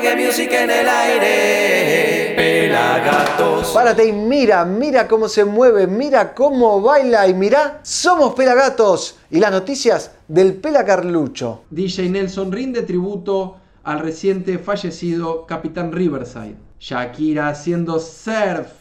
reggae music en el aire. Pelagatos. Párate y mira, mira cómo se mueve, mira cómo baila y mira, somos Pelagatos y las noticias del Pela Carlucho. DJ Nelson rinde tributo al reciente fallecido Capitán Riverside. Shakira haciendo surf.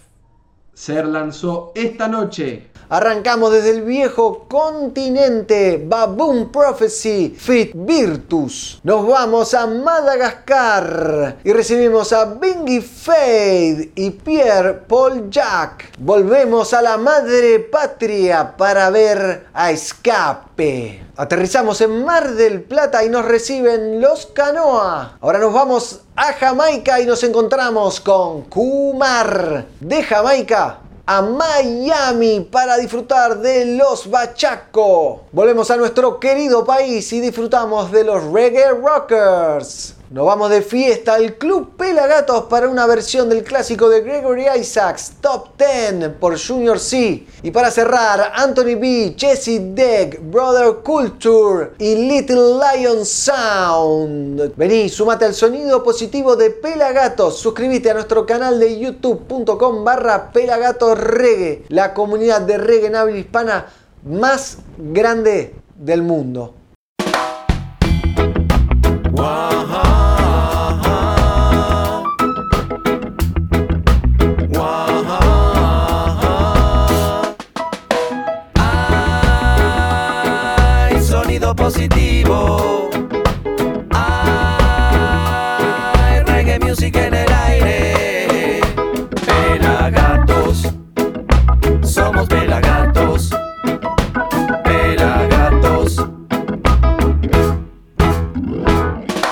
Ser lanzó esta noche. Arrancamos desde el viejo continente, Baboon Prophecy, Fit Virtus. Nos vamos a Madagascar y recibimos a Bingy Fade y Pierre Paul Jack. Volvemos a la madre patria para ver a Aterrizamos en Mar del Plata y nos reciben los Canoa. Ahora nos vamos a Jamaica y nos encontramos con Kumar de Jamaica a Miami para disfrutar de los Bachaco. Volvemos a nuestro querido país y disfrutamos de los Reggae Rockers. Nos vamos de fiesta al Club Pelagatos para una versión del clásico de Gregory Isaacs, Top 10 por Junior C. Y para cerrar, Anthony B, Jesse Deck, Brother Culture y Little Lion Sound. Vení, sumate al sonido positivo de Pelagatos. Suscríbete a nuestro canal de youtube.com barra Pelagatos Reggae, la comunidad de reggae en habla hispana más grande del mundo. Hay reggae music en el aire. Pelagatos. Somos pelagatos. Pelagatos.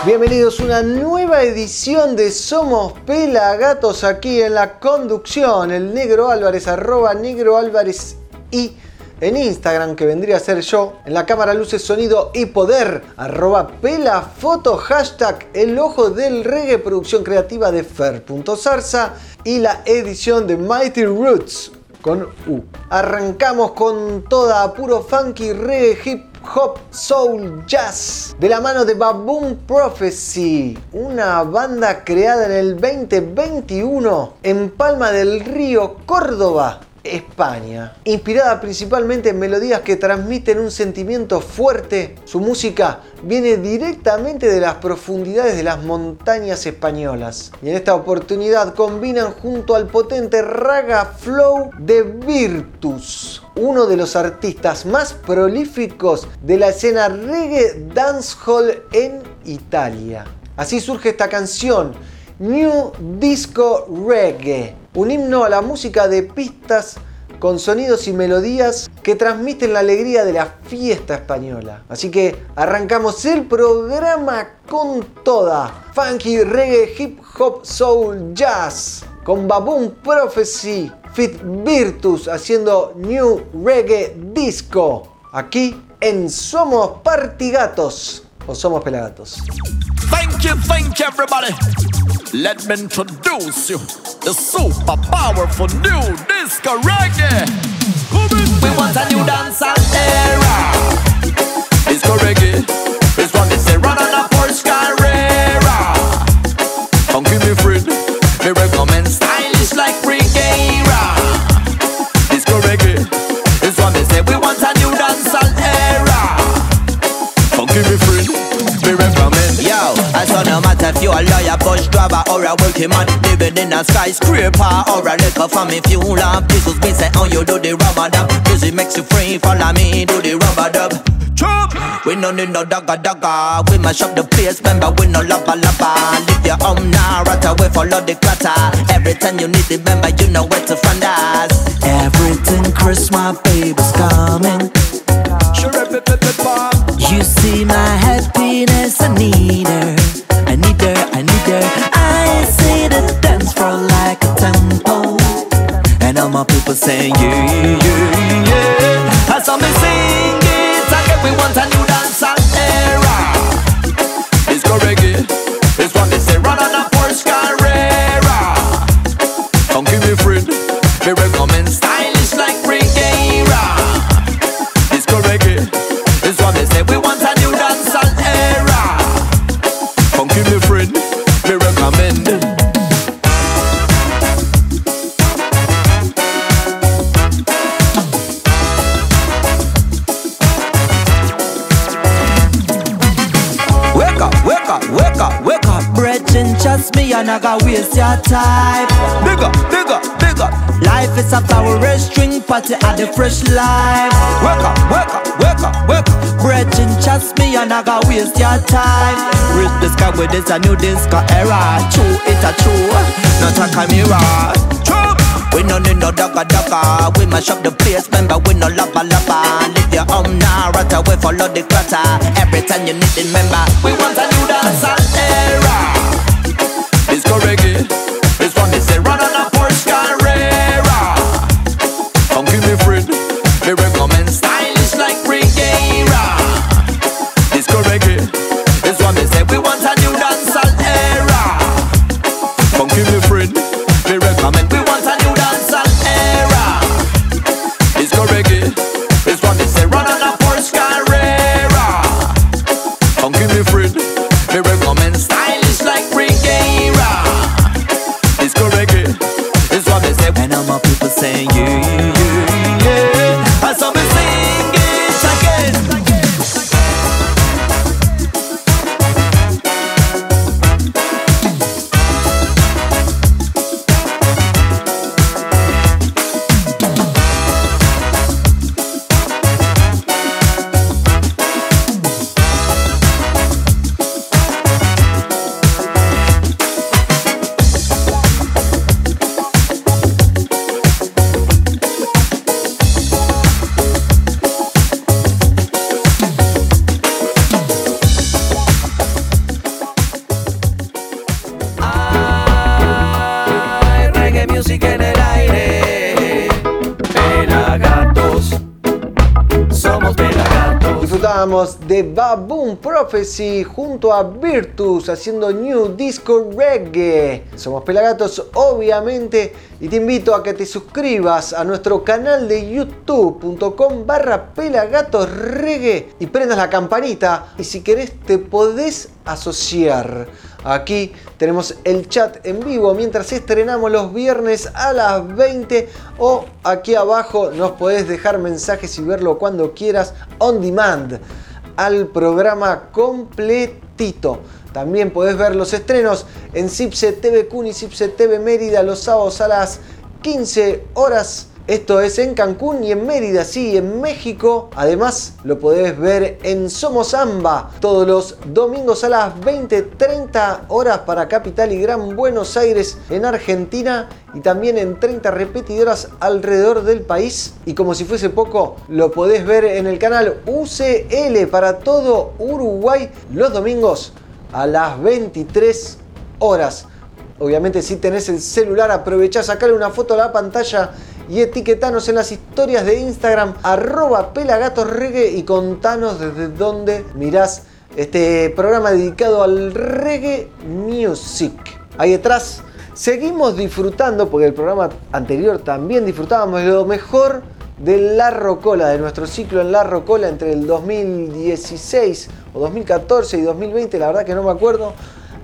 Bienvenidos a una nueva edición de Somos Pelagatos aquí en la conducción. El Negro Álvarez, arroba Negro Álvarez y en Instagram, que vendría a ser yo. En la cámara, luces, sonido y poder, arroba pelafoto, hashtag el ojo del reggae, producción creativa de Fer.zarza y la edición de Mighty Roots con U. Arrancamos con toda puro funky reggae hip hop soul jazz de la mano de Baboon Prophecy, una banda creada en el 2021 en Palma del Río, Córdoba. España. Inspirada principalmente en melodías que transmiten un sentimiento fuerte, su música viene directamente de las profundidades de las montañas españolas. Y en esta oportunidad combinan junto al potente raga flow de Virtus, uno de los artistas más prolíficos de la escena reggae dancehall en Italia. Así surge esta canción, New Disco Reggae, un himno a la música de pistas con sonidos y melodías que transmiten la alegría de la fiesta española. Así que arrancamos el programa con toda. Funky, reggae, hip hop, soul, jazz. Con Baboon Prophecy, Fit Virtus haciendo New Reggae Disco. Aquí en Somos Partigatos o Somos Pelagatos. Thank you, thank you, everybody. Let me introduce you the super powerful new disco reggae. We want a new dancehall era. Disco reggae a working man living in a skyscraper, or a liquor from me fuel up. Jesus me say, oh, you do the rubber dub. Music makes you free, follow me, do the rubber dub. Chop! We no need no dagga dagga. We mash up the place, remember we no lapa lapa. Leave your home now, right away, follow the clatter. Every time you need it, remember you know where to find us. Everything Christmas, baby's coming. You see my happiness, I need her. 不散。Yeah, saying you. Not gonna waste your time. Bigger, bigger, bigger. Life is a flower string party at the fresh life. Wake up, wake up, wake up, wake up. Brethren, trust me, you're not gonna waste your time. Reach the sky with this a new disco era. True, it's a true, not a. True. We no need no dogga dogga We mash up the place, remember we no lava lava Lift your home now, right away follow the clutter Every time you need it, remember We want a new dance Prophecy junto a Virtus haciendo New Disco Reggae. Somos Pelagatos, obviamente, y te invito a que te suscribas a nuestro canal de youtube.com barra Pelagatos y prendas la campanita. Y si querés, te podés asociar. Aquí tenemos el chat en vivo mientras estrenamos los viernes a las 20 o aquí abajo nos podés dejar mensajes y verlo cuando quieras on demand al programa completito. También podés ver los estrenos en Cipse TV Cuni, Cipse TV Mérida los sábados a las 15 horas. Esto es en Cancún y en Mérida, sí, en México. Además, lo podés ver en Somos Amba todos los domingos a las 20-30 horas para Capital y Gran Buenos Aires en Argentina y también en 30 repetidoras alrededor del país. Y como si fuese poco, lo podés ver en el canal UCL para todo Uruguay los domingos a las 23 horas. Obviamente si tenés el celular aprovechá sacarle una foto a la pantalla y etiquetanos en las historias de Instagram arroba pelagatosreggae y contanos desde dónde mirás este programa dedicado al reggae music. Ahí detrás seguimos disfrutando, porque el programa anterior también disfrutábamos de lo mejor de La Rocola, de nuestro ciclo en La Rocola entre el 2016 o 2014 y 2020, la verdad que no me acuerdo,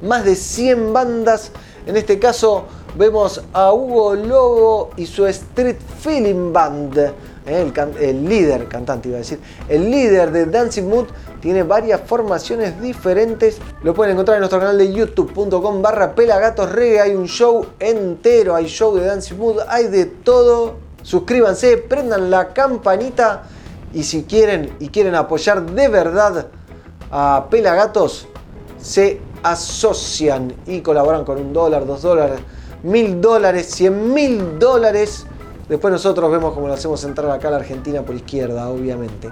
más de 100 bandas, en este caso vemos a Hugo Lobo y su Street Feeling Band, ¿eh? el, líder, cantante iba a decir, el líder de Dancing Mood tiene varias formaciones diferentes. Lo pueden encontrar en nuestro canal de youtube.com barra. Hay un show entero, hay show de Dancing Mood, hay de todo. Suscríbanse, prendan la campanita y si quieren y quieren apoyar de verdad a Pelagatos, se asocian y colaboran con un dólar, dos dólares, mil dólares, cien mil dólares. Después nosotros vemos cómo lo hacemos entrar acá a la Argentina por izquierda, obviamente.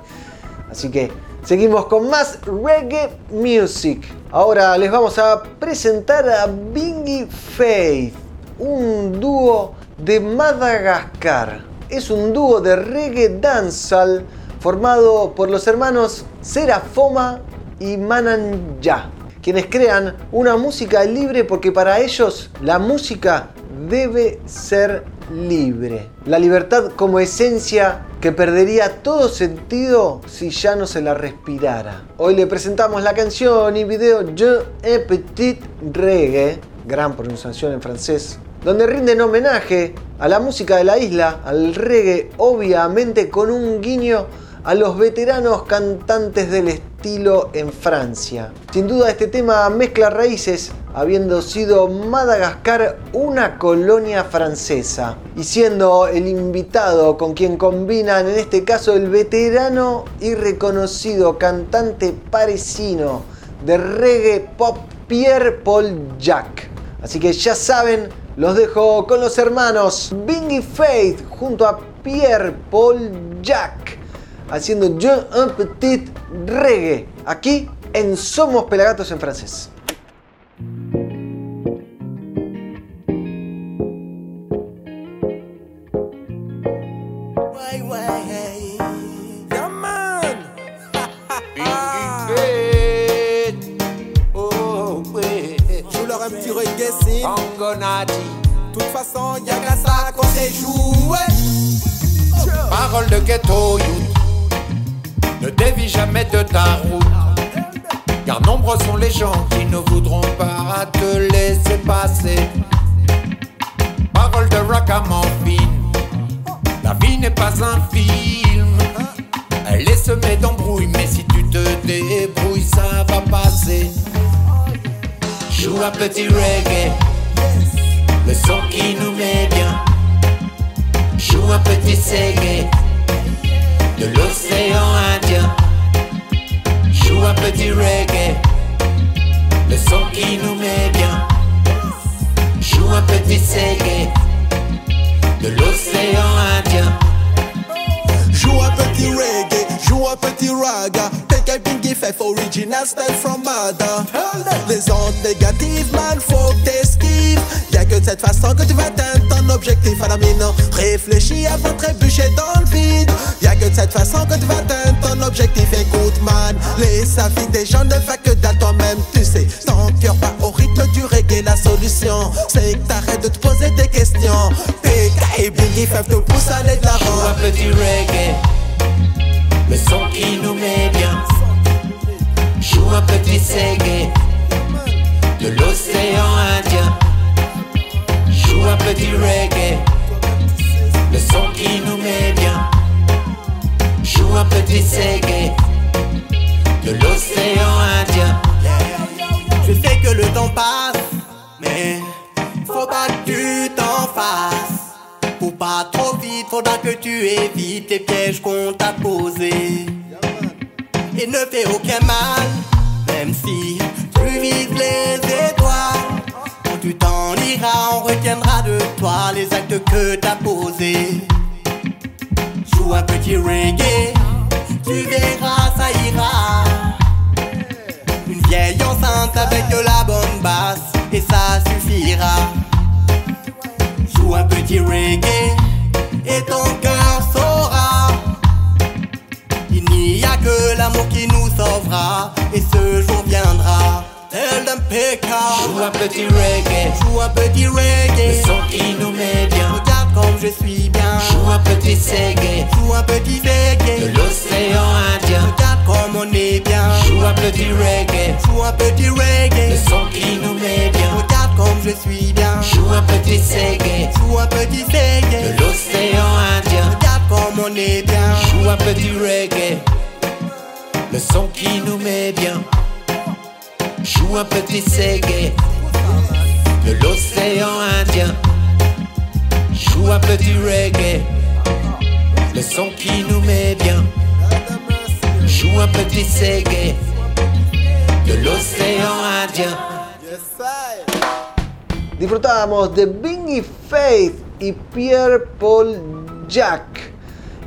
Así que seguimos con más reggae music. Ahora les vamos a presentar a Bingy Faith, un dúo de Madagascar. Es un dúo de reggae dancehall formado por los hermanos Serafoma y Mananja, quienes crean una música libre porque para ellos la música debe ser libre. La libertad como esencia que perdería todo sentido si ya no se la respirara. Hoy le presentamos la canción y video Je un petit reggae, gran pronunciación en francés, donde rinden homenaje a la música de la isla, al reggae, obviamente con un guiño a los veteranos cantantes del estilo en Francia. Sin duda este tema mezcla raíces, habiendo sido Madagascar una colonia francesa y siendo el invitado con quien combinan en este caso el veterano y reconocido cantante parisino de reggae pop Pierre Paul Jacques. Así que ya saben, los dejo con los hermanos Bingy Faith junto a Pierre Paul Jacques haciendo Je un petit reggae aquí en Somos Pelagatos en francés. De toute façon, y'a qu'à ça qu'on sait jouer. Parole de ghetto youth. Ne dévie jamais de ta route. Car nombreux sont les gens qui ne voudront pas te laisser passer. Parole de ragamuffin. La vie n'est pas un film. Elle est semée d'embrouilles, mais si tu te débrouilles, ça va passer. Joue un petit reggae le son qui nous met bien. Joue un petit ségué de l'océan Indien. Joue un petit reggae, le son qui nous met bien. Joue un petit ségué de l'océan Indien. Joue un petit reggae, joue un petit raga. Take a bingy fait original style from Mada. Les ondes négatives, man, faut que t'esquives. Y'a que de cette façon que tu vas atteindre ton objectif à la mine. Réfléchis avant de trébucher dans le vide. Y'a que de cette façon que tu vas atteindre ton objectif. Écoute, man, les vie des gens ne va que dans toi-même, tu sais. Ton cœur pas au rythme du reggae, la solution, c'est que t'arrêtes de te poser des questions. PK et Bingy fait te pousse à aller de l'avant. un petit reggae, le son qui nous met bien. Joue un petit ségué de l'océan Indien. Joue un petit reggae, le son qui nous met bien. Joue un petit ségué de l'océan Indien. Je sais que le temps passe, mais faut pas que tu t'en fasses. Pas trop vite, faudra que tu évites les pièges qu'on t'a posés. Et ne fais aucun mal, même si tu vises les étoiles. Quand tu t'en iras, on retiendra de toi les actes que t'as posés. Joue un petit reggae, tu verras, ça ira. Une vieille enceinte avec de la bonne basse et ça suffira. Joue un petit reggae et ton cœur saura. Il n'y a que l'amour qui nous sauvera et ce jour viendra. Tel d'un PK. Joue un petit reggae, Joue un petit le reggae. son qui nous met bien. Regarde comme je suis bien. Joue un petit ségué Joue un petit de reggae. l'océan Indien. Regarde comme on est bien. Joue un petit reggae, Joue un petit le reggae. son qui nous met bien. Comme je suis bien. Joue un petit ségué Joue un petit de l'océan Indien. Regarde comme on est bien. Joue un petit reggae, le son qui nous met bien. Joue un petit ségué de l'océan Indien. Joue un petit reggae, le son qui nous met bien. Joue un petit ségué de l'océan Indien. Disfrutábamos de Bingy Faith y Pierre Paul Jacques.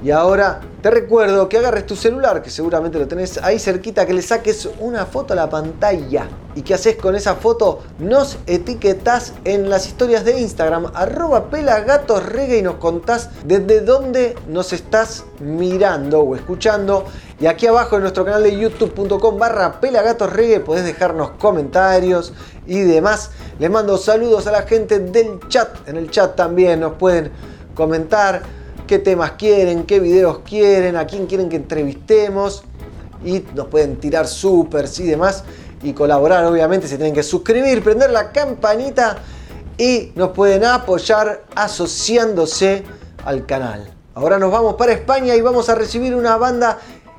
Y ahora te recuerdo que agarres tu celular, que seguramente lo tenés ahí cerquita, que le saques una foto a la pantalla. ¿Y qué haces con esa foto? Nos etiquetás en las historias de Instagram, arroba pelagatosreggae y nos contás desde dónde nos estás mirando o escuchando. Y aquí abajo en nuestro canal de youtube.com barra pelagatosreggae podés dejarnos comentarios y demás. Les mando saludos a la gente del chat. En el chat también nos pueden comentar qué temas quieren, qué videos quieren, a quién quieren que entrevistemos. Y nos pueden tirar supers y demás. Y colaborar, obviamente, se tienen que suscribir, prender la campanita y nos pueden apoyar asociándose al canal. Ahora nos vamos para España y vamos a recibir una banda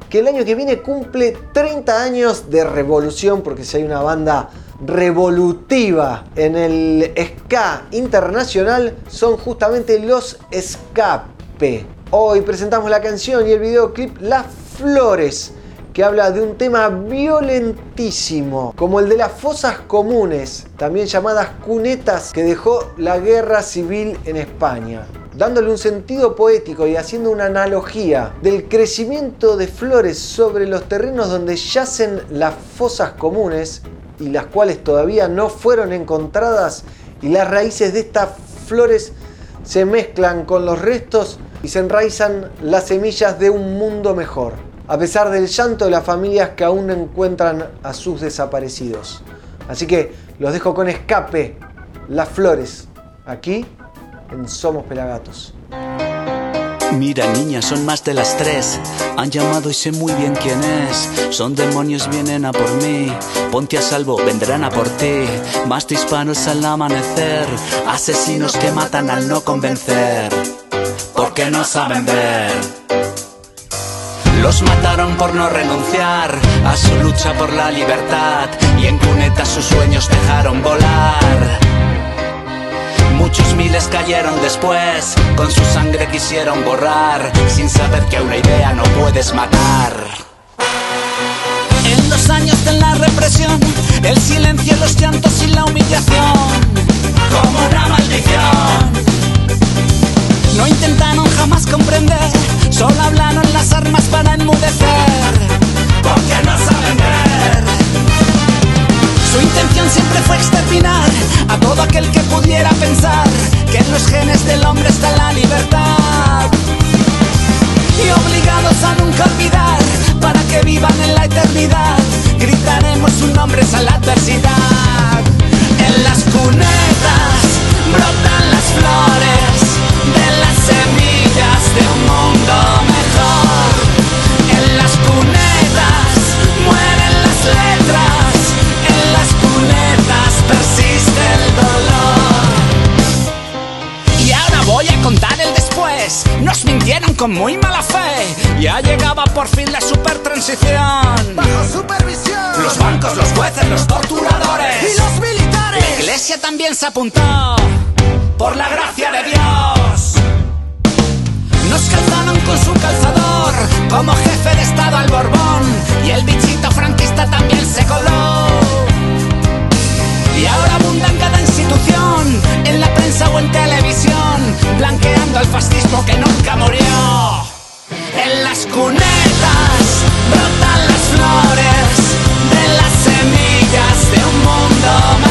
que el año que viene cumple 30 años de revolución, porque si hay una banda revolutiva en el ska internacional, son justamente los Escape. Hoy presentamos la canción y el videoclip Las Flores, que habla de un tema violentísimo, como el de las fosas comunes, también llamadas cunetas, que dejó la guerra civil en España dándole un sentido poético y haciendo una analogía del crecimiento de flores sobre los terrenos donde yacen las fosas comunes y las cuales todavía no fueron encontradas y las raíces de estas flores se mezclan con los restos y se enraizan las semillas de un mundo mejor, a pesar del llanto de las familias que aún encuentran a sus desaparecidos. Así que los dejo con escape, las flores, aquí en Somos Pelagatos. Mira niña, son más de las tres. Han llamado y sé muy bien quién es. Son demonios, vienen a por mí. Ponte a salvo, vendrán a por ti. Más disparos al amanecer. Asesinos que matan al no convencer. Porque no saben ver. Los mataron por no renunciar a su lucha por la libertad. Y en cunetas sus sueños dejaron volar. Muchos miles cayeron después, con su sangre quisieron borrar, sin saber que una idea no puedes matar. En los años de la represión, el silencio, los llantos y la humillación, está la libertad. Y obligados a nunca olvidar, para que vivan en la eternidad, gritaremos sus nombres a la adversidad. En las cunetas brotan las flores con muy mala fe. Ya llegaba por fin la super transición. Bajo supervisión. Los bancos, los jueces, los torturadores. Y los militares. La iglesia también se apuntó. Por la gracia de Dios. Nos calzaron con su calzador como jefe de estado al Borbón y el bichito franquista también se coló. Y ahora abunda en cada institución, en la prensa o en televisión, blanqueando al fascismo que nunca murió. En las cunetas brotan las flores de las semillas de un mundo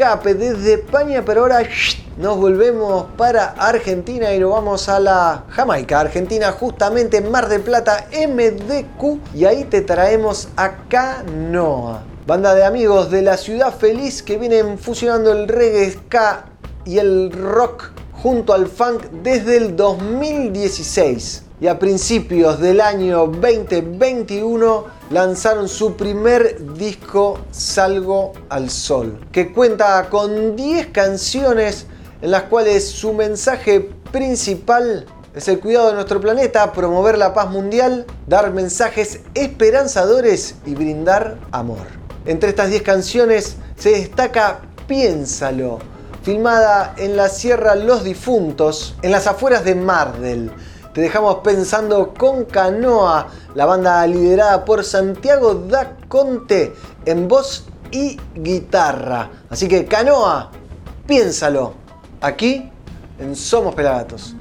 desde España, pero ahora nos volvemos para Argentina y nos vamos a la Jamaica, Argentina, justamente Mar del Plata, MDQ, y ahí te traemos a Canoa. Banda de amigos de la ciudad feliz que vienen fusionando el reggae, ska y el rock junto al funk desde el 2016 y a principios del año 2021 lanzaron su primer disco Salgo al Sol, que cuenta con 10 canciones en las cuales su mensaje principal es el cuidado de nuestro planeta, promover la paz mundial, dar mensajes esperanzadores y brindar amor. Entre estas 10 canciones se destaca Piénsalo, filmada en la Sierra Los Difuntos, en las afueras de Mardel. Te dejamos pensando con Canoa, la banda liderada por Santiago da Conte en voz y guitarra. Así que Canoa, piénsalo, aquí en Somos Pelagatos.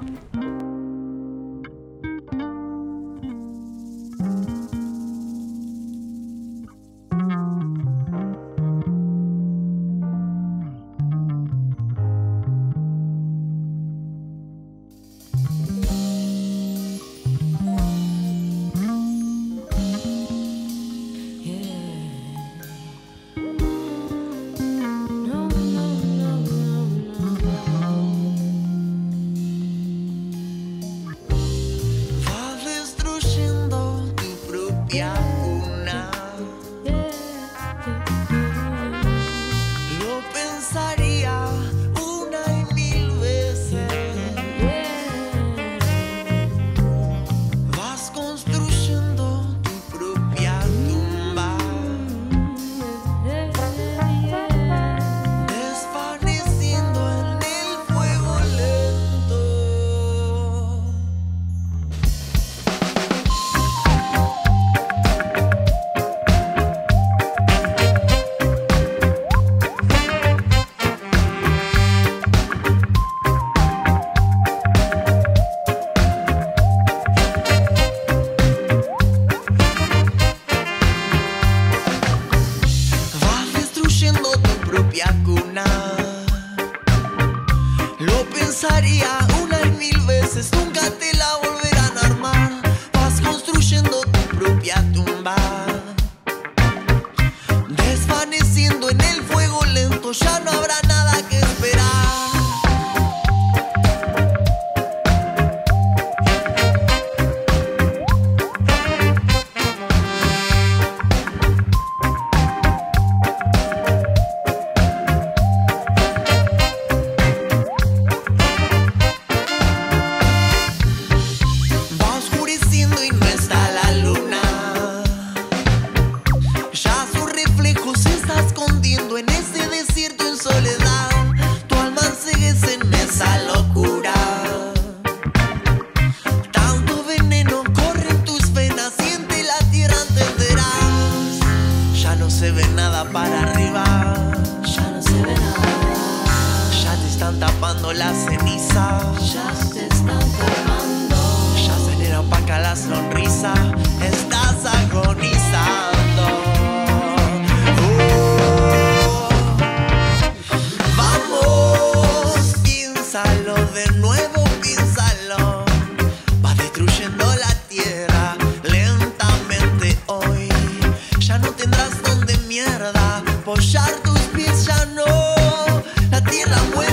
escuchar tus pies ya no, la tierra muere.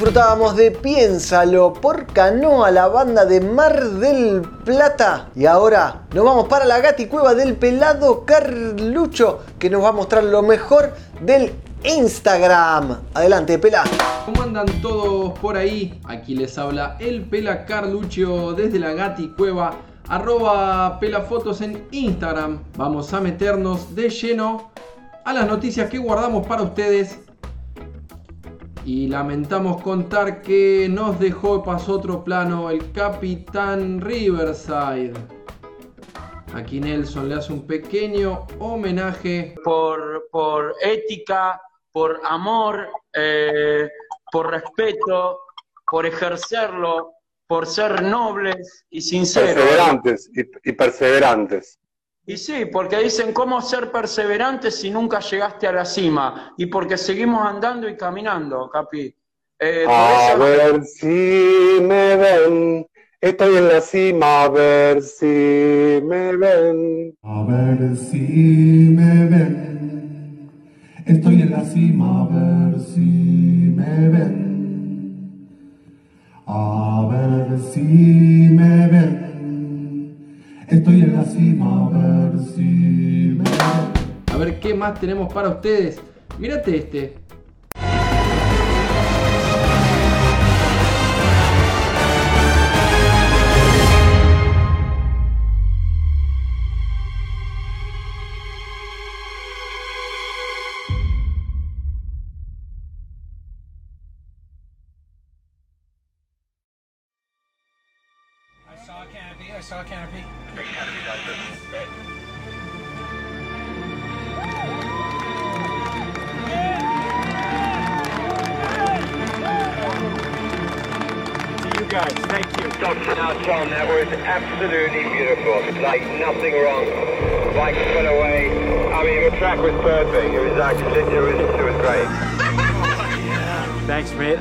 Disfrutábamos de Piénsalo por Canoa, la banda de Mar del Plata. Y ahora nos vamos para la gati cueva del pelado Carlucho, que nos va a mostrar lo mejor del Instagram. Adelante, Pela. ¿Cómo andan todos por ahí? Aquí les habla el Pela Carluccio desde la Gati Cueva, arroba pelafotos en Instagram. Vamos a meternos de lleno a las noticias que guardamos para ustedes. Y lamentamos contar que nos dejó pasó otro plano el Capitán Riverside. Aquí Nelson le hace un pequeño homenaje. por, por ética, por amor, eh, por respeto, por ejercerlo, por ser nobles y sinceros. Perseverantes y, y perseverantes. Y sí, porque dicen cómo ser perseverantes si nunca llegaste a la cima. Y porque seguimos andando y caminando, Capi. Eh, A ver si me ven. Estoy en la cima, a ver si me ven. A ver si me ven. Estoy en la cima, a ver si me ven. A ver si me ven. Estoy en la cima, a ver si. A ver qué más tenemos para ustedes. Mírate este.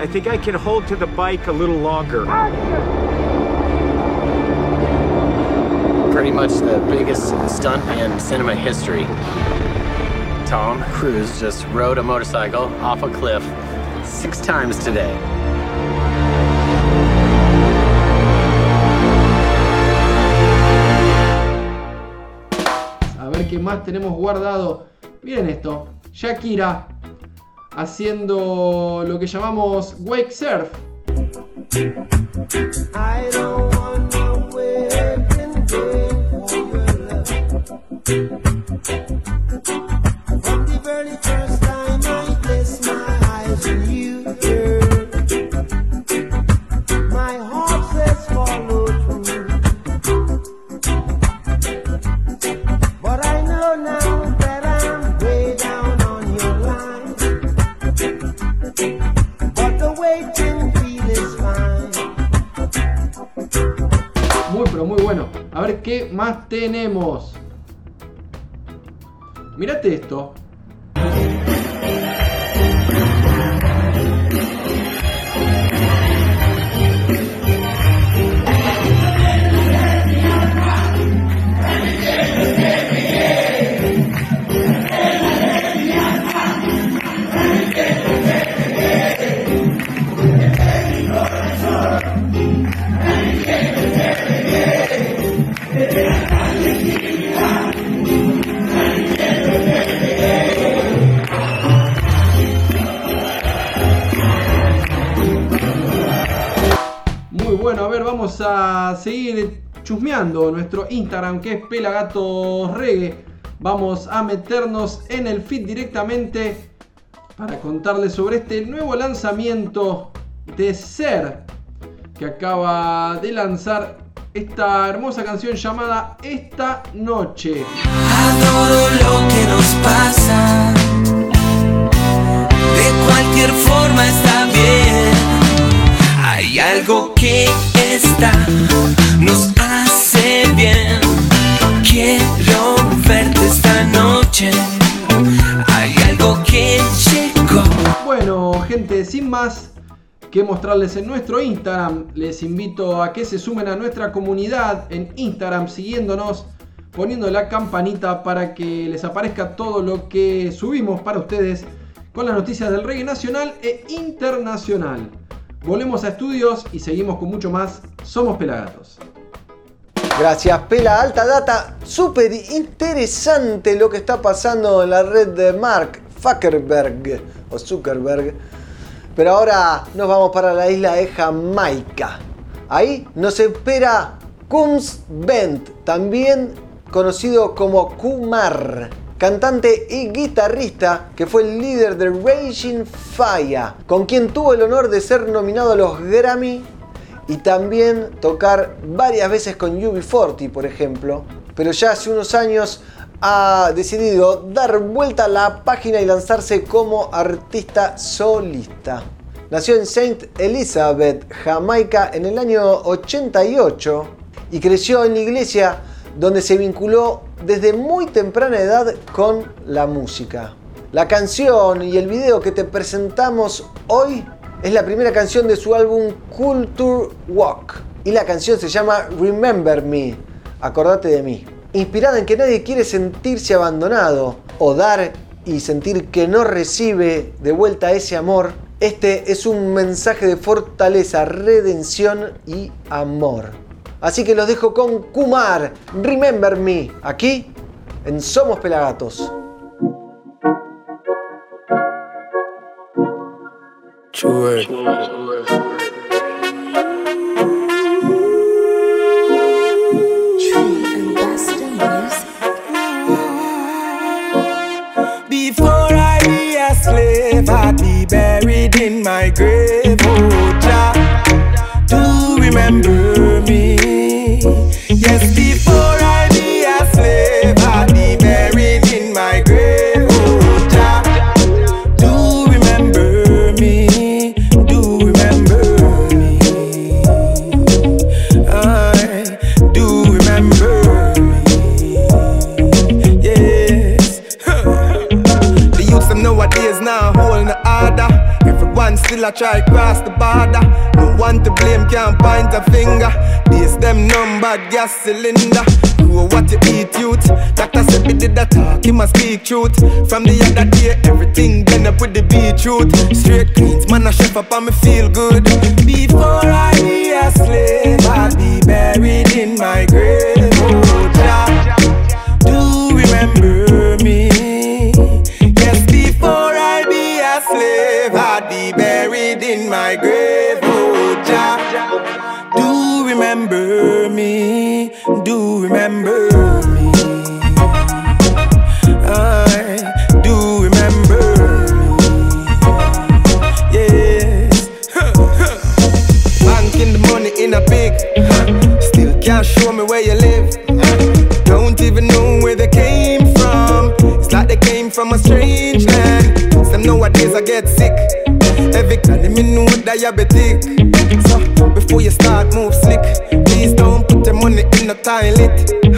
Think I can hold to the bike a little longer. Pretty much the biggest stunt in cinema history. Tom Cruise just rode a motorcycle off a cliff six times today. A ver qué más tenemos guardado. Miren esto. Shakira haciendo lo que llamamos wake surf. Muy pero muy bueno. A ver qué más tenemos. Mírate esto. A seguir chusmeando nuestro Instagram que es Pelagatos Reggae. Vamos a meternos en el feed directamente para contarles sobre este nuevo lanzamiento de Ser que acaba de lanzar esta hermosa canción llamada Esta Noche. Adoro lo que nos pasa. De cualquier forma está bien. Hay algo que está, nos hace bien. Quiero verte esta noche. Hay algo que llegó. Bueno, gente, sin más que mostrarles en nuestro Instagram, les invito a que se sumen a nuestra comunidad en Instagram siguiéndonos, poniendo la campanita para que les aparezca todo lo que subimos para ustedes con las noticias del reggae nacional e internacional. Volvemos a estudios y seguimos con mucho más. Somos Pelagatos. Gracias, Pela Alta Data. Súper interesante lo que está pasando en la red de Mark Zuckerberg o Zuckerberg. Pero ahora nos vamos para la isla de Jamaica. Ahí nos espera Kums Bent, también conocido como Kumar, cantante y guitarrista que fue el líder de Raging Fire, con quien tuvo el honor de ser nominado a los Grammy y también tocar varias veces con UB40, por ejemplo. Pero ya hace unos años ha decidido dar vuelta a la página y lanzarse como artista solista. Nació en Saint Elizabeth, Jamaica, en el año 88 y creció en la iglesia donde se vinculó desde muy temprana edad con la música. La canción y el video que te presentamos hoy es la primera canción de su álbum Culture Walk y la canción se llama Remember Me, acordate de mí. Inspirada en que nadie quiere sentirse abandonado o dar y sentir que no recibe de vuelta ese amor, este es un mensaje de fortaleza, redención y amor. Así que los dejo con Kumar, Remember Me, aquí en Somos Pelagatos. Before I be a slave, I'd be buried in my grave. A try cross the border. No one to blame, can't point a finger. This them number gas cylinder. Do what you eat, youth. Doctor said we did the talk, he must speak truth. From the other day, everything blend up with the beetroot. Straight greens, man, a chef up and me feel good. Before I be a slave, I'll be buried in my from a strange land. Some nowadays I get sick. Every time me know diabetic. So before you start move slick, please don't put the money in the toilet.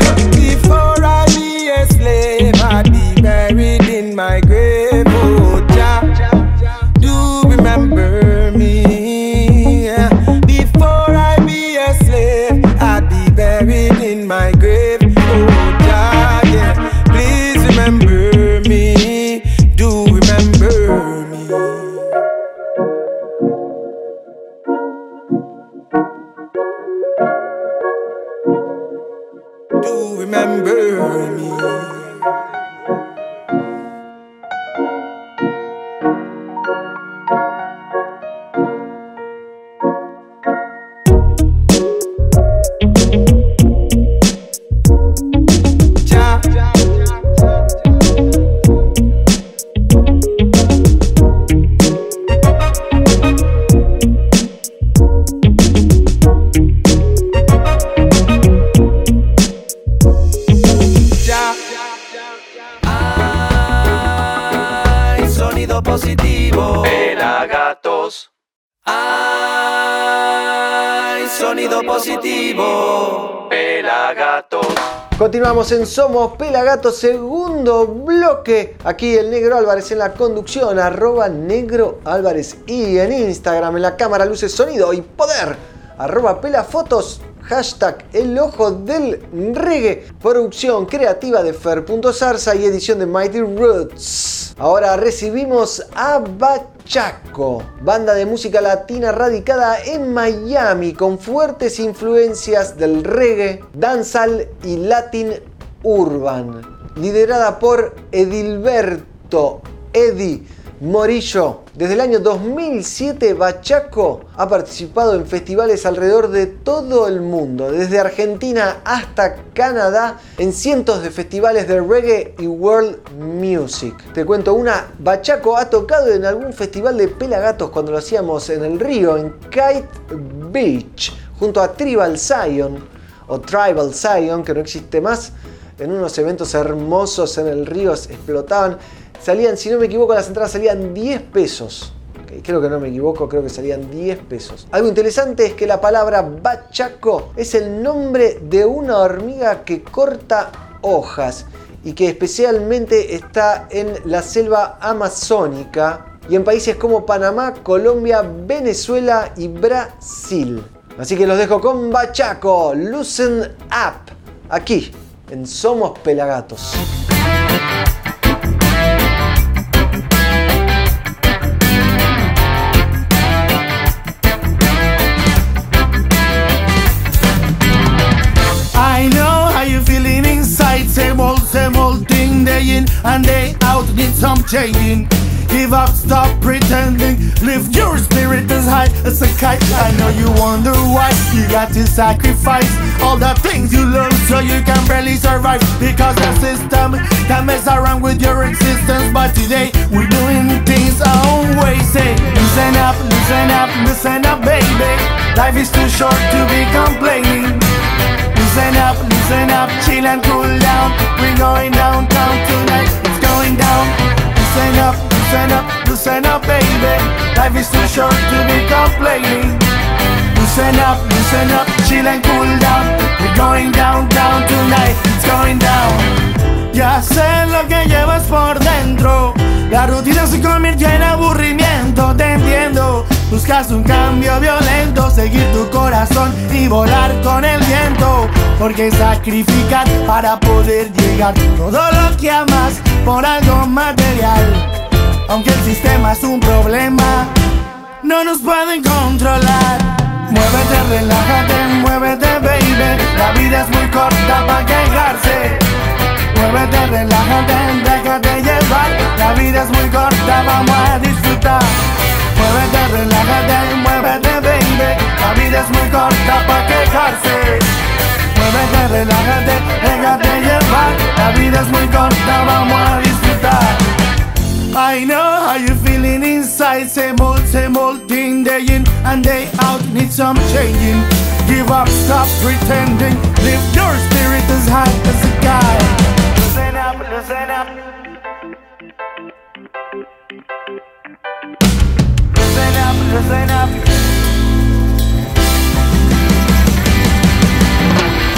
En Somos Pelagatos, segundo bloque. Aquí el Negro Álvarez en la conducción, arroba Negro Álvarez. Y en Instagram, en la cámara, luces, sonido y poder, arroba Pelafotos, hashtag El Ojo del Reggae. Producción creativa de Fer.zarza y edición de Mighty Roots. Ahora recibimos a Bachaco, banda de música latina radicada en Miami con fuertes influencias del reggae, dancehall y latin urban. Liderada por Edilberto Eddie Morillo. Desde el año 2007, Bachaco ha participado en festivales alrededor de todo el mundo, desde Argentina hasta Canadá, en cientos de festivales de reggae y world music. Te cuento una, Bachaco ha tocado en algún festival de pelagatos cuando lo hacíamos en el río, en Kite Beach, junto a Tribal Zion, o Tribal Zion, que no existe más, en unos eventos hermosos en el río, explotaban salían, si no me equivoco, las entradas salían 10 pesos. Ok, Creo que no me equivoco, creo que salían 10 pesos. Algo interesante es que la palabra bachaco es el nombre de una hormiga que corta hojas y que especialmente está en la selva amazónica y en países como Panamá, Colombia, Venezuela y Brasil. Así que los dejo con Bachaco, Loosen Up, aquí en Somos Pelagatos. I know how you feeling inside. Same old, same old thing. Day in and day out, need some changing. Give up, stop pretending. Lift your spirit as high as a kite. I know you wonder why you got to sacrifice all the things you love so you can barely survive. Because the system can mess around with your existence. But today we're doing things our own way. Say, listen up, listen up, listen up, baby. Life is too short to be complaining. Loosen up, loosen up, chill and cool down. We're going downtown tonight, it's going down. Loosen up, loosen up, loosen up, baby. Life is too short to be complaining. Loosen up, loosen up, chill and cool down. We're going downtown tonight, it's going down. Ya sé lo que llevas por dentro. La rutina se convirtió en aburrimiento, te entiendo. Buscas un cambio violento, seguir tu corazón y volar con el viento. Porque sacrificar para poder llegar todo lo que amas por algo material. Aunque el sistema es un problema, no nos pueden controlar. Muévete, relájate, muévete, baby. La vida es muy corta para quejarse. Muévete, relájate, déjate llevar. La vida es muy corta, vamos a disfrutar. Muévete, relájate, muévete, baby. La vida es muy corta para quejarse. Muévete, relájate, déjate llevar. La vida es muy corta, vamos a disfrutar. I know how you feeling inside. Same old, same old thing. Day in and day out, need some changing. Give up, stop pretending. Lift your spirit as high as the sky. Listen up, listen up. Listen up, listen up.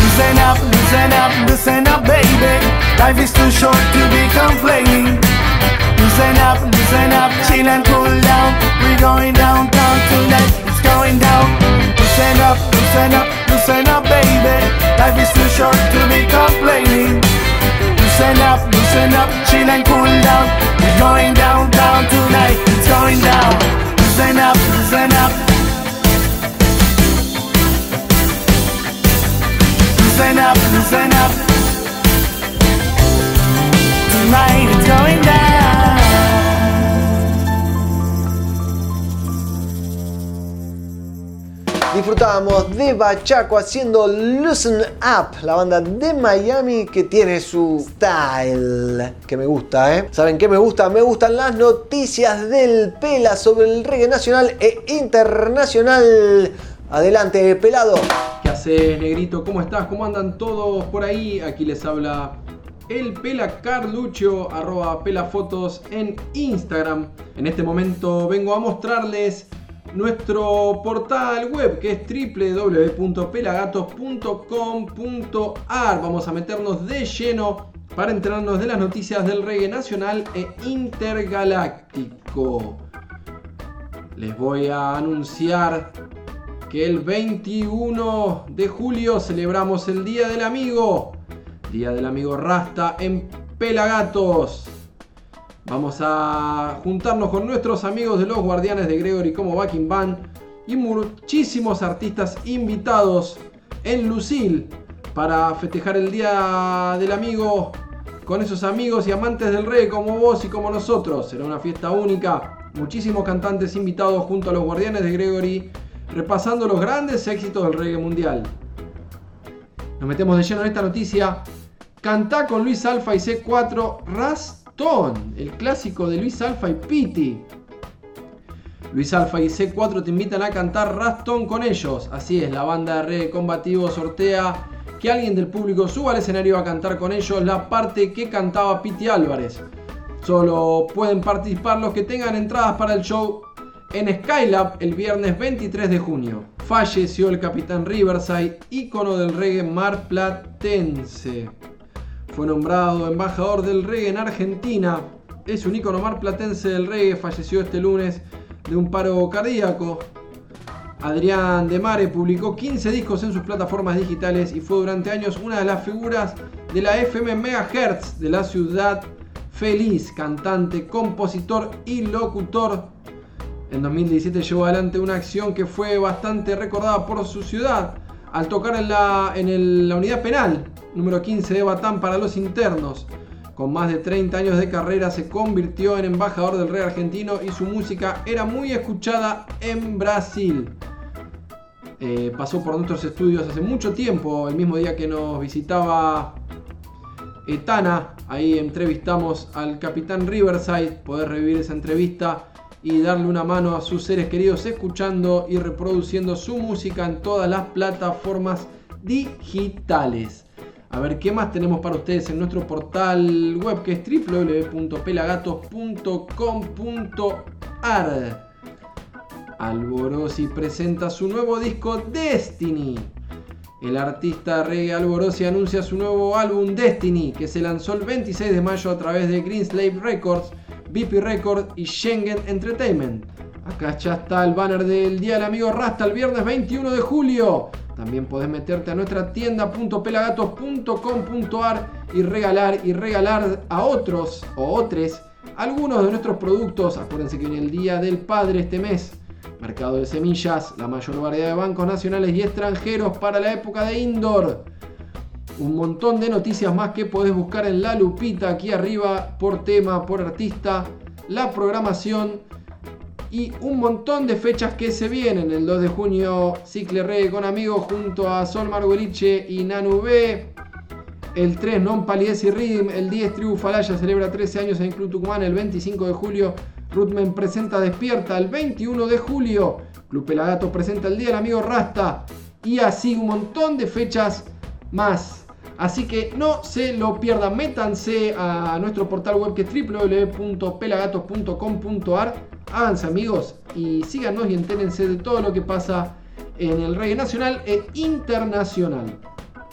Listen up, listen up, listen up, baby. Life is too short to be complaining. Listen up, listen up, chill and cool down. We're going downtown tonight, it's going down. Loosen up, loosen up, loosen up, baby. Life is too short to be complaining. Loosen up, loosen up, chill and cool down. We're going downtown tonight, it's going down. Loosen up, loosen up. Loosen up, loosen up. Tonight it's going down. Disfrutábamos de Bachaco haciendo Loosen Up, la banda de Miami que tiene su style, que me gusta, ¿eh? ¿Saben qué me gusta? Me gustan las noticias del Pela sobre el reggae nacional e internacional. Adelante, pelado. ¿Qué haces, negrito? ¿Cómo estás? ¿Cómo andan todos por ahí? Aquí les habla el Pela Carlucho, arroba pelafotos en Instagram. En este momento vengo a mostrarles nuestro portal web que es www.pelagatos.com.ar. Vamos a meternos de lleno para enterarnos de las noticias del reggae nacional e intergaláctico. Les voy a anunciar que el 21 de julio celebramos el Día del Amigo. Día del Amigo Rasta en Pelagatos. Vamos a juntarnos con nuestros amigos de los Guardianes de Gregory como Backing Band y muchísimos artistas invitados en Lucil para festejar el Día del Amigo con esos amigos y amantes del reggae como vos y como nosotros. Será una fiesta única. Muchísimos cantantes invitados junto a los Guardianes de Gregory repasando los grandes éxitos del reggae mundial. Nos metemos de lleno en esta noticia. Cantá con Luis Alfa y C4 Rastón, el clásico de Luis Alfa y Piti. Luis Alfa y C4 te invitan a cantar Rastón con ellos. Así es, la banda de reggae combativo sortea que alguien del público suba al escenario a cantar con ellos la parte que cantaba Piti Álvarez. Solo pueden participar los que tengan entradas para el show en Skylab el viernes 23 de junio. Falleció el capitán Riverside, ícono del reggae marplatense. Fue nombrado embajador del reggae en Argentina. Es un ícono marplatense del reggae, falleció este lunes de un paro cardíaco. Adrián de Mare publicó 15 discos en sus plataformas digitales y fue durante años una de las figuras de la FM Megahertz de la ciudad feliz, cantante, compositor y locutor. En 2017 llevó adelante una acción que fue bastante recordada por su ciudad al tocar en la, unidad penal número 15 de Batán para los internos. Con más de 30 años de carrera se convirtió en embajador del rey argentino y su música era muy escuchada en Brasil. Eh, pasó por nuestros estudios hace mucho tiempo, el mismo día que nos visitaba Etana. Ahí entrevistamos al capitán Riverside, poder revivir esa entrevista y darle una mano a sus seres queridos escuchando y reproduciendo su música en todas las plataformas digitales. A ver qué más tenemos para ustedes en nuestro portal web que es www.pelagatos.com.ar. Alborosi presenta su nuevo disco Destiny. El artista reggae Alborosi anuncia su nuevo álbum Destiny, que se lanzó el 26 de mayo a través de Greenslave Records, BP Records y Schengen Entertainment. Acá ya está el banner del Día del Amigo Rasta el viernes 21 de julio. También podés meterte a nuestra tienda.pelagatos.com.ar y regalar y regalar a otros o otros algunos de nuestros productos. Acuérdense que viene el Día del Padre este mes. Mercado de semillas, la mayor variedad de bancos nacionales y extranjeros para la época de indoor. Un montón de noticias más que podés buscar en la lupita aquí arriba por tema, por artista, la programación y un montón de fechas que se vienen. El 2 de junio, Cicle Reggae con amigos junto a Sol Margoliche y Nanu B. El 3, Non Palidez y Rhythm. El 10, Tribu Falaya celebra 13 años en Club Tucumán. El 25 de julio, Rutmen presenta Despierta. El 21 de julio, Club Pelagato presenta el Día del Amigo Rasta. Y así un montón de fechas más. Así que no se lo pierdan, métanse a nuestro portal web que es www.pelagatos.com.ar, háganse amigos y síganos y entérense de todo lo que pasa en el reggae nacional e internacional.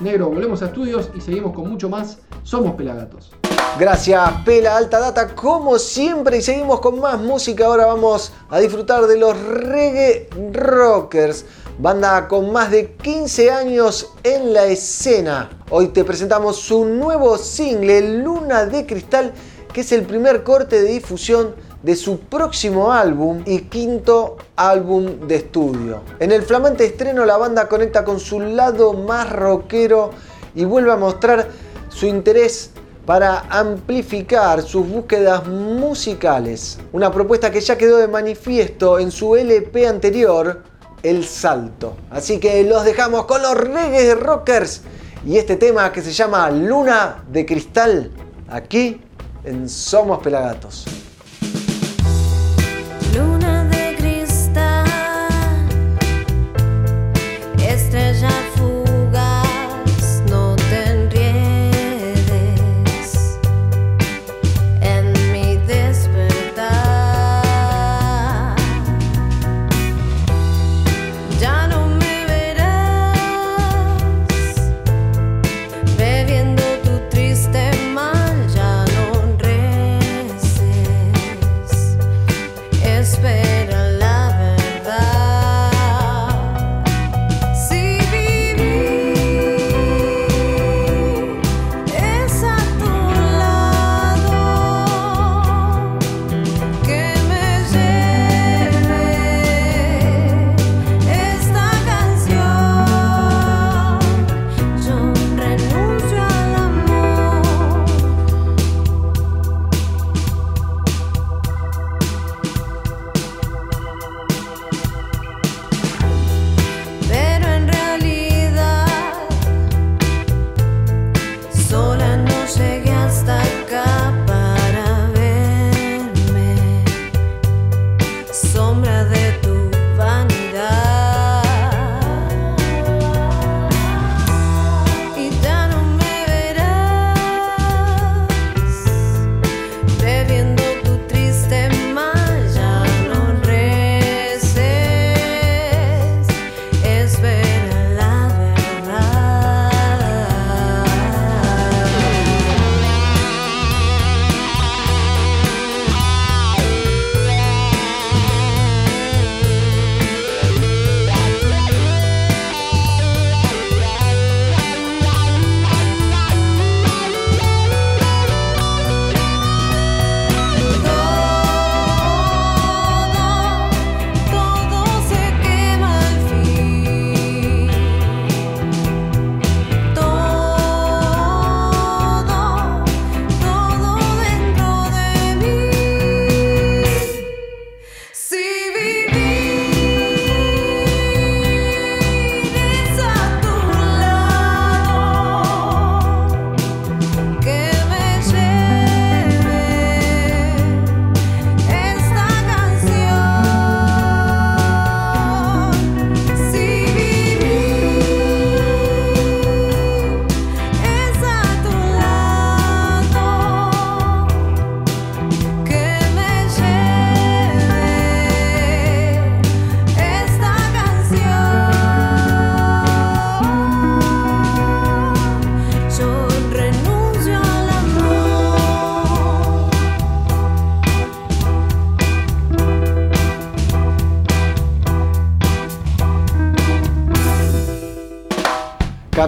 Negro, volvemos a estudios y seguimos con mucho más. Somos Pelagatos. Gracias, Pela Alta Data, como siempre. Y seguimos con más música. Ahora vamos a disfrutar de los Reggae Rockers, banda con más de 15 años en la escena. Hoy te presentamos su nuevo single, Luna de Cristal, que es el primer corte de difusión de su próximo álbum y quinto álbum de estudio. En el flamante estreno la banda conecta con su lado más rockero y vuelve a mostrar su interés para amplificar sus búsquedas musicales. Una propuesta que ya quedó de manifiesto en su LP anterior, El Salto. Así que los dejamos con los reggae rockers y este tema que se llama Luna de Cristal, aquí en Somos Pelagatos. Luna de cristal,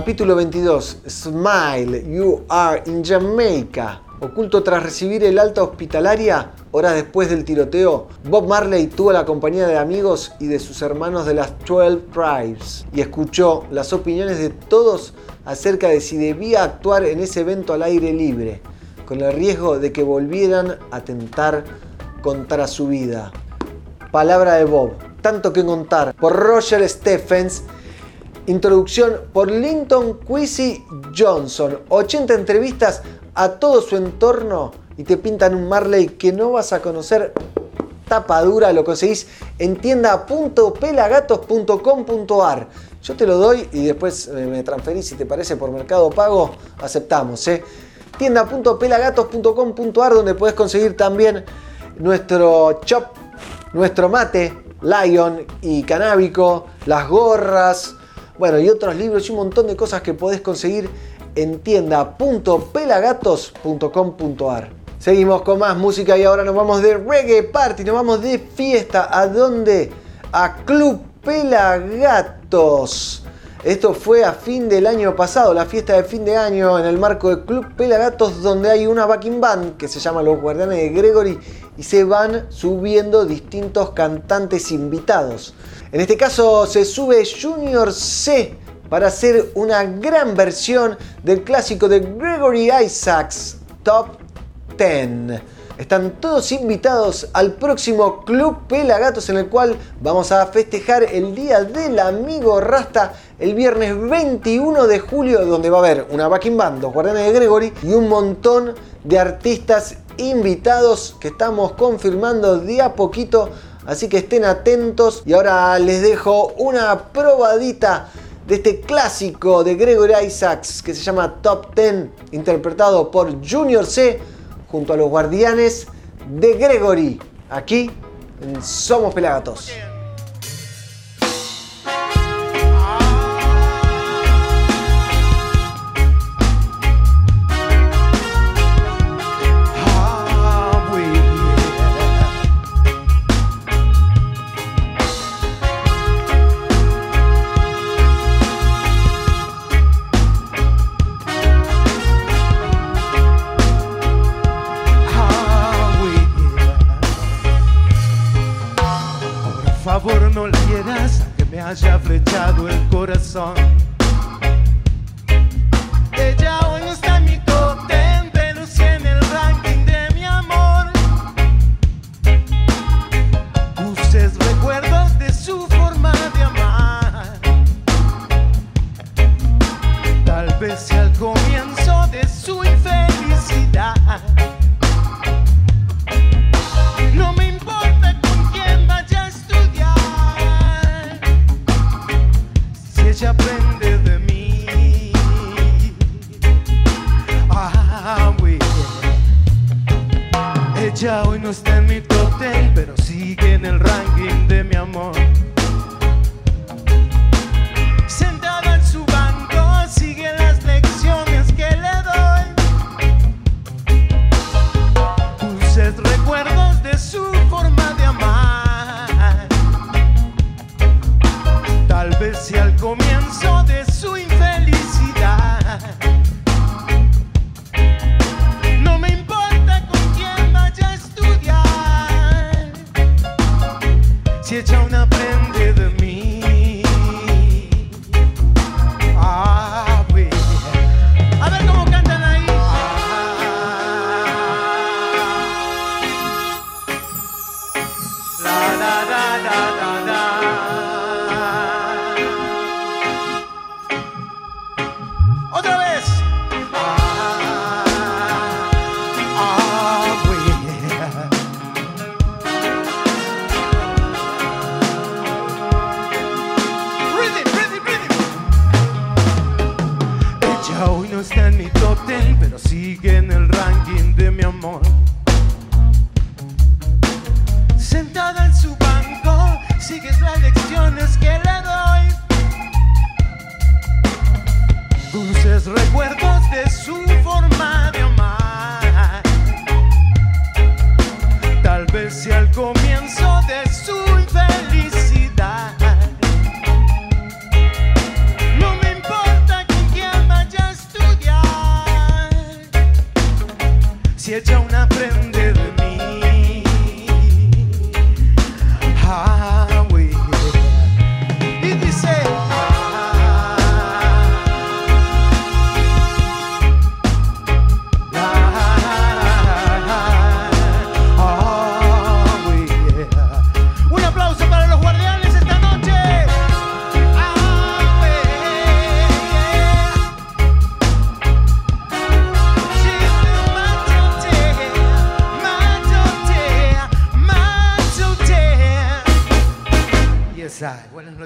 Capítulo 22. Smile, you are in Jamaica. Oculto tras recibir el alta hospitalaria, horas después del tiroteo, Bob Marley tuvo la compañía de amigos y de sus hermanos de las 12 Tribes y escuchó las opiniones de todos acerca de si debía actuar en ese evento al aire libre, con el riesgo de que volvieran a atentar contra su vida. Palabra de Bob, tanto que contar, por Roger Stephens Introducción por Linton Quincy Johnson. 80 entrevistas a todo su entorno y te pintan un Marley que no vas a conocer. Tapa dura, lo conseguís en tienda.pelagatos.com.ar. Yo te lo doy y después eh, me transferís si te parece por Mercado Pago. Aceptamos, ¿eh? tienda.pelagatos.com.ar donde puedes conseguir también nuestro chop, nuestro mate, Lion y canábico, las gorras, bueno, y otros libros y un montón de cosas que podés conseguir en tienda.pelagatos.com.ar. Seguimos con más música y ahora nos vamos de reggae party, nos vamos de fiesta. ¿A dónde? A Club Pelagatos. Esto fue a fin del año pasado, la fiesta de fin de año en el marco de Club Pelagatos, donde hay una backing band que se llama Los Guardianes de Gregory y se van subiendo distintos cantantes invitados. En este caso se sube Junior C para hacer una gran versión del clásico de Gregory Isaacs, Top 10. Están todos invitados al próximo Club Pelagatos en el cual vamos a festejar el Día del Amigo Rasta el viernes 21 de julio donde va a haber una backing band, los guardianes de Gregory y un montón de artistas invitados que estamos confirmando de a poquito. Así que estén atentos y ahora les dejo una probadita de este clásico de Gregory Isaacs que se llama Top 10 interpretado por Junior C junto a los guardianes de Gregory, aquí en Somos Pelagatos.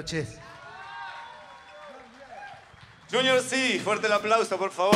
Noches. Junior C, fuerte el aplauso, por favor.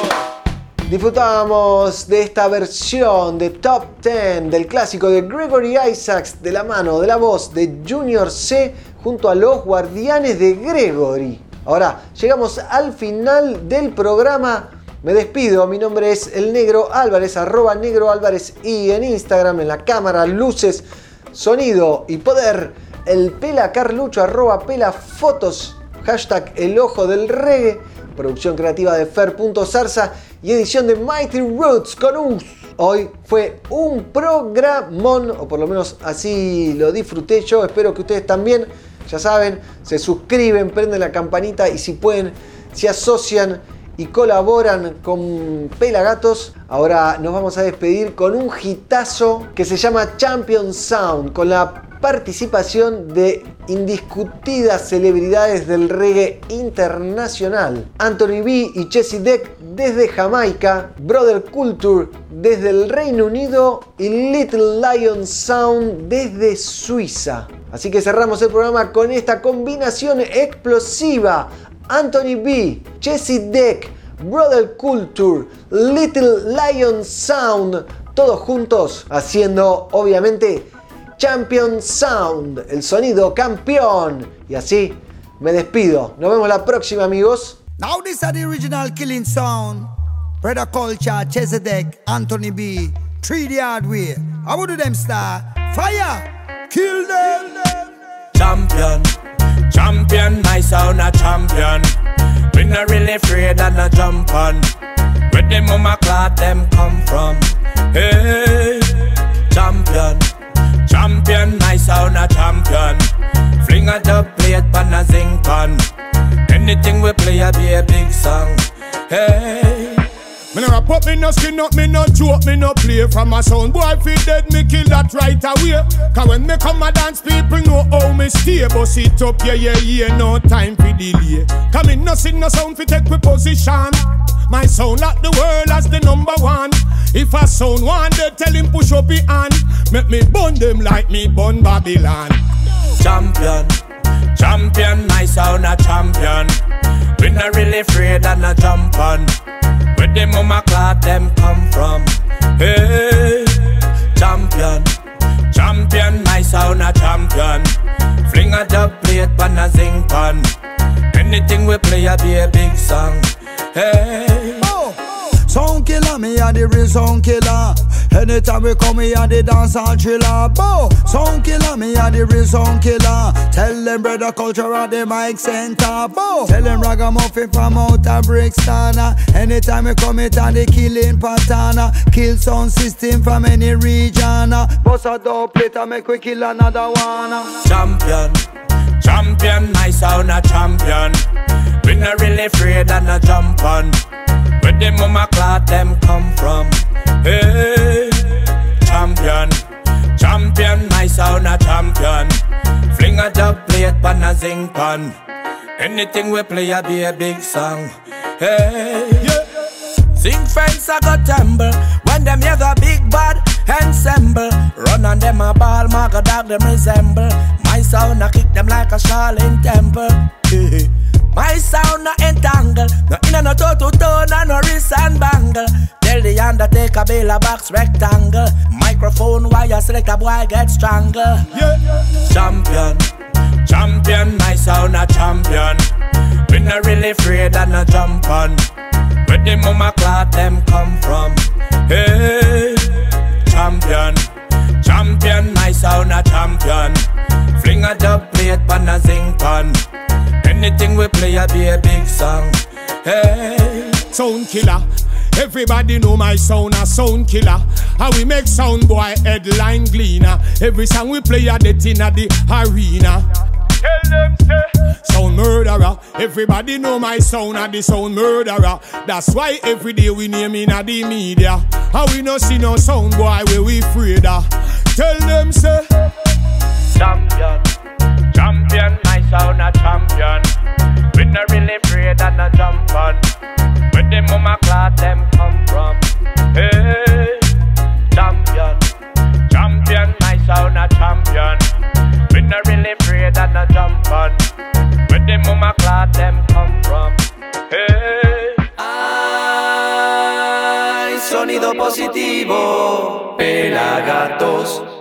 Disfrutamos de esta versión de Top 10 del clásico de Gregory Isaacs de la mano de la voz de Junior C junto a los guardianes de Gregory. Ahora, llegamos al final del programa. Me despido, mi nombre es el Negro Álvarez, arroba Negro Álvarez y en Instagram, en la cámara, luces, sonido y poder, el Pela Carlucho, arroba Pela Fotos, hashtag El Ojo del Reggae, producción creativa de Fer.zarza y edición de Mighty Roots con Us. Hoy fue un programón, o por lo menos así lo disfruté yo, espero que ustedes también, ya saben, se suscriben, prenden la campanita y si pueden, se asocian y colaboran con Pelagatos. Ahora nos vamos a despedir con un hitazo que se llama Champion Sound, con la participación de indiscutidas celebridades del reggae internacional. Anthony B y Chessy Deck desde Jamaica, Brother Culture desde el Reino Unido y Little Lion Sound desde Suiza. Así que cerramos el programa con esta combinación explosiva. Anthony B, Chessy Deck, Brother Culture, Little Lion Sound, todos juntos haciendo obviamente Champion Sound, el sonido campeón. Y así me despido. Nos vemos la próxima amigos. Now this is the original killing sound. Brother Culture, Chesedek, Anthony B, 3D Hardware. How would them star? Fire! Kill them! Champion, champion, my sound a champion. We not really afraid and a jump on. Where the mama clot them come from? Hey, champion, champion, my sound a champion. Fling a dub plate pan a zinc pan. Anything we play a be a big song. Hey. Me no rap up, me no skin up, me no joke, me no play from a sound boy fi dead, me kill that right away. Cause when me come a dance, people know how me stay. Bust it up, yeah, yeah, yeah, no time fi delay. Cause me no sing no sound fi take we position. My sound like the world as the number one. If a sound one, they tell him push up his hand. Make me burn them like me burn Babylon. Champion, champion, my sound a champion. We not really afraid and a jump on. Where the mama clot them come from? Hey, champion, champion, my sound a champion. Fling a dub plate pan a zinc pan. Anything we play a be a big song. Hey. A the real sound killer. Anytime we come, me are the dance and thriller. Bo, sound killer, me are the real sound killer. Tell them brother culture at the mic center. Bo, tell them ragamuffin from out of Brixton. Anytime we come, it and the killing pattern. Kill sound system from any region. Boss a dope plate and make we kill another one. Champion, champion, my sound a champion. We not really afraid and a jump on. The mama clot them come from? Hey, champion, champion, my sound a champion. Fling a dub plate pan a zing pan. Anything we play a be a big song. Hey, Sing friends I go tremble when them hear the big bad ensemble. Run on them a ball, mark a dog them resemble. My sound I kick them like a Charlene temple. My sound no entangle, no inna no toe to toe, no no wrist and bangle. Tell the undertaker build a box rectangle. Microphone wire select a boy get strangle. Champion, champion, my sound a champion. We not really afraid and no jump on. Where the mama clot them come from? Hey, champion, champion, my sound a champion. Fling a dub plate pan a zing pan. Anything we play a be a big song. Hey, Sound killer. Everybody know my sound a sound killer. How we make sound boy headline gleaner. Every song we play a det inna the arena. Tell them say Sound murderer. Everybody know my sound a the sound murderer. That's why every day we name inna the media. How we no see no sound boy where we afraid of. Tell them say champion, champion, my sound a champion. We not really afraid and a jump on. Where the mama clot them come from? Hey, champion, champion, my sound a champion. We not really afraid and a jump on. Where the mama clot them come from? Hey. Hay sonido positivo, pelagatos.